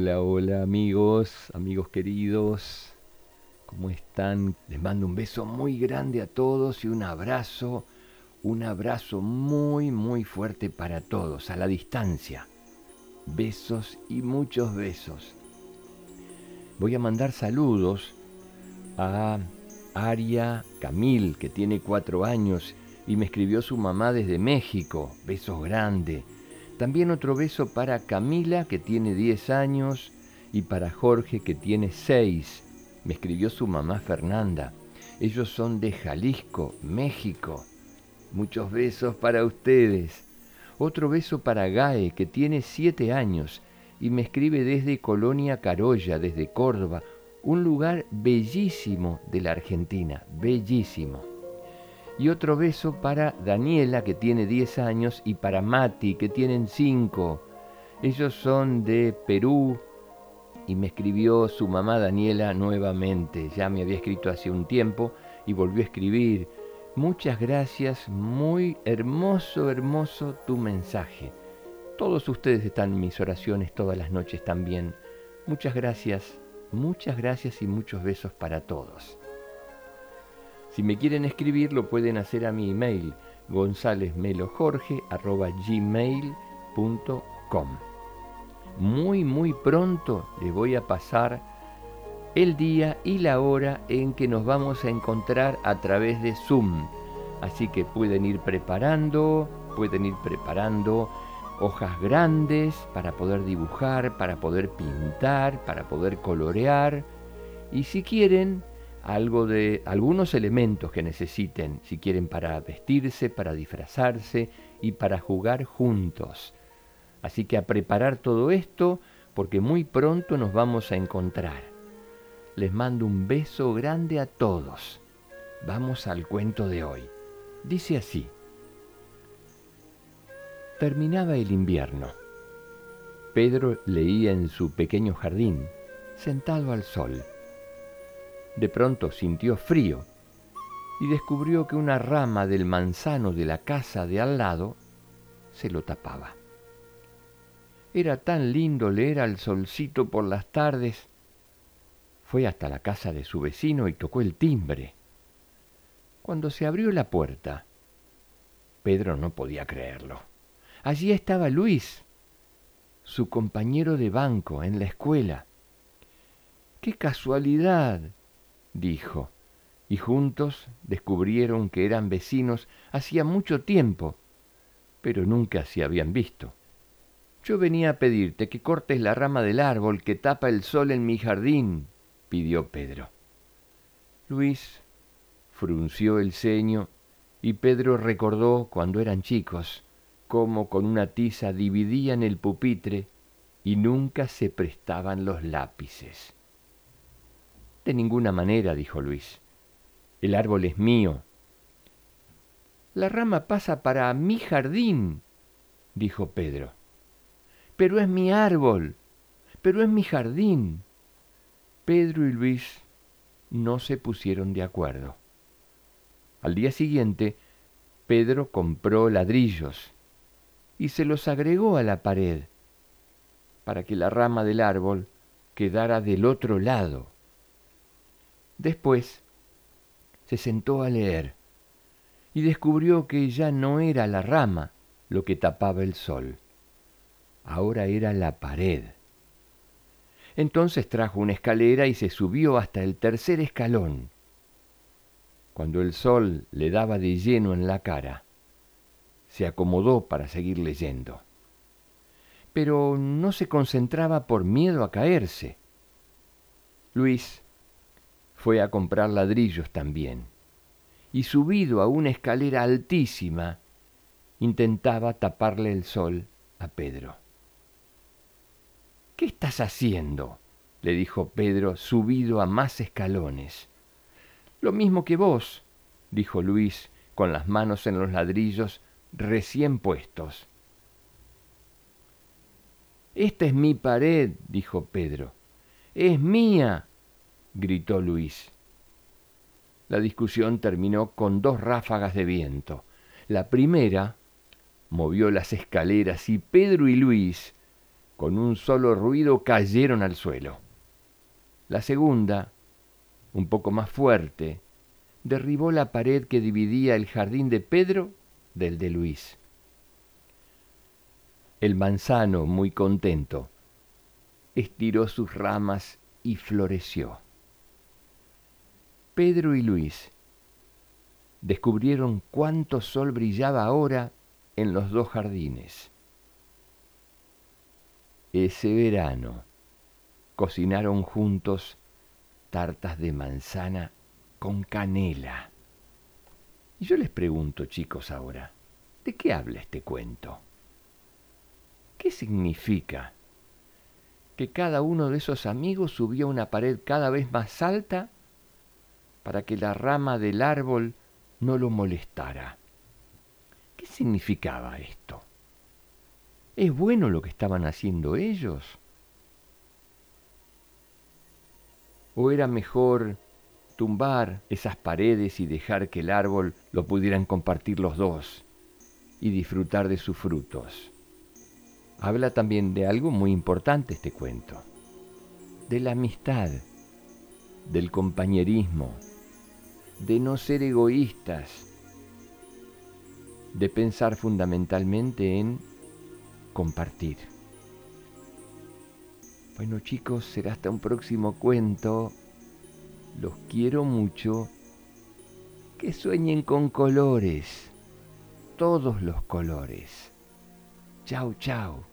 Hola, hola amigos, amigos queridos. ¿Cómo están? Les mando un beso muy grande a todos y un abrazo, un abrazo muy, muy fuerte para todos, a la distancia. Besos y muchos besos. Voy a mandar saludos a Aria Camil, que tiene cuatro años y me escribió su mamá desde México. Besos grandes. También otro beso para Camila, que tiene 10 años, y para Jorge, que tiene 6. Me escribió su mamá Fernanda. Ellos son de Jalisco, México. Muchos besos para ustedes. Otro beso para Gae, que tiene 7 años y me escribe desde Colonia Carolla, desde Córdoba, un lugar bellísimo de la Argentina, bellísimo. Y otro beso para Daniela, que tiene 10 años, y para Mati, que tienen 5. Ellos son de Perú y me escribió su mamá Daniela nuevamente. Ya me había escrito hace un tiempo y volvió a escribir. Muchas gracias, muy hermoso, hermoso tu mensaje. Todos ustedes están en mis oraciones todas las noches también. Muchas gracias, muchas gracias y muchos besos para todos. Si me quieren escribir, lo pueden hacer a mi email gonzalezmelojorge.gmail.com Muy, muy pronto les voy a pasar el día y la hora en que nos vamos a encontrar a través de Zoom. Así que pueden ir preparando, pueden ir preparando hojas grandes para poder dibujar, para poder pintar, para poder colorear. Y si quieren, algo de algunos elementos que necesiten, si quieren para vestirse, para disfrazarse y para jugar juntos. Así que a preparar todo esto porque muy pronto nos vamos a encontrar. Les mando un beso grande a todos. Vamos al cuento de hoy. Dice así. Terminaba el invierno. Pedro leía en su pequeño jardín, sentado al sol. De pronto sintió frío y descubrió que una rama del manzano de la casa de al lado se lo tapaba. Era tan lindo leer al solcito por las tardes. Fue hasta la casa de su vecino y tocó el timbre. Cuando se abrió la puerta, Pedro no podía creerlo. Allí estaba Luis, su compañero de banco en la escuela. ¡Qué casualidad! Dijo, y juntos descubrieron que eran vecinos hacía mucho tiempo, pero nunca se habían visto. Yo venía a pedirte que cortes la rama del árbol que tapa el sol en mi jardín, pidió Pedro. Luis frunció el ceño y Pedro recordó cuando eran chicos cómo con una tiza dividían el pupitre y nunca se prestaban los lápices. De ninguna manera, dijo Luis. El árbol es mío. La rama pasa para mi jardín, dijo Pedro. Pero es mi árbol, pero es mi jardín. Pedro y Luis no se pusieron de acuerdo. Al día siguiente, Pedro compró ladrillos y se los agregó a la pared para que la rama del árbol quedara del otro lado. Después se sentó a leer y descubrió que ya no era la rama lo que tapaba el sol, ahora era la pared. Entonces trajo una escalera y se subió hasta el tercer escalón. Cuando el sol le daba de lleno en la cara, se acomodó para seguir leyendo. Pero no se concentraba por miedo a caerse. Luis fue a comprar ladrillos también, y subido a una escalera altísima, intentaba taparle el sol a Pedro. ¿Qué estás haciendo? le dijo Pedro, subido a más escalones. Lo mismo que vos, dijo Luis, con las manos en los ladrillos recién puestos. Esta es mi pared, dijo Pedro. Es mía gritó Luis. La discusión terminó con dos ráfagas de viento. La primera movió las escaleras y Pedro y Luis, con un solo ruido cayeron al suelo. La segunda, un poco más fuerte, derribó la pared que dividía el jardín de Pedro del de Luis. El manzano, muy contento, estiró sus ramas y floreció. Pedro y Luis descubrieron cuánto sol brillaba ahora en los dos jardines. Ese verano cocinaron juntos tartas de manzana con canela. Y yo les pregunto, chicos, ahora, ¿de qué habla este cuento? ¿Qué significa que cada uno de esos amigos subió una pared cada vez más alta para que la rama del árbol no lo molestara? ¿Qué significaba esto? ¿Es bueno lo que estaban haciendo ellos? ¿O era mejor tumbar esas paredes y dejar que el árbol lo pudieran compartir los dos y disfrutar de sus frutos? Habla también de algo muy importante este cuento, de la amistad, del compañerismo, de no ser egoístas, de pensar fundamentalmente en compartir. Bueno chicos, será hasta un próximo cuento. Los quiero mucho. Que sueñen con colores. Todos los colores. Chao, chao.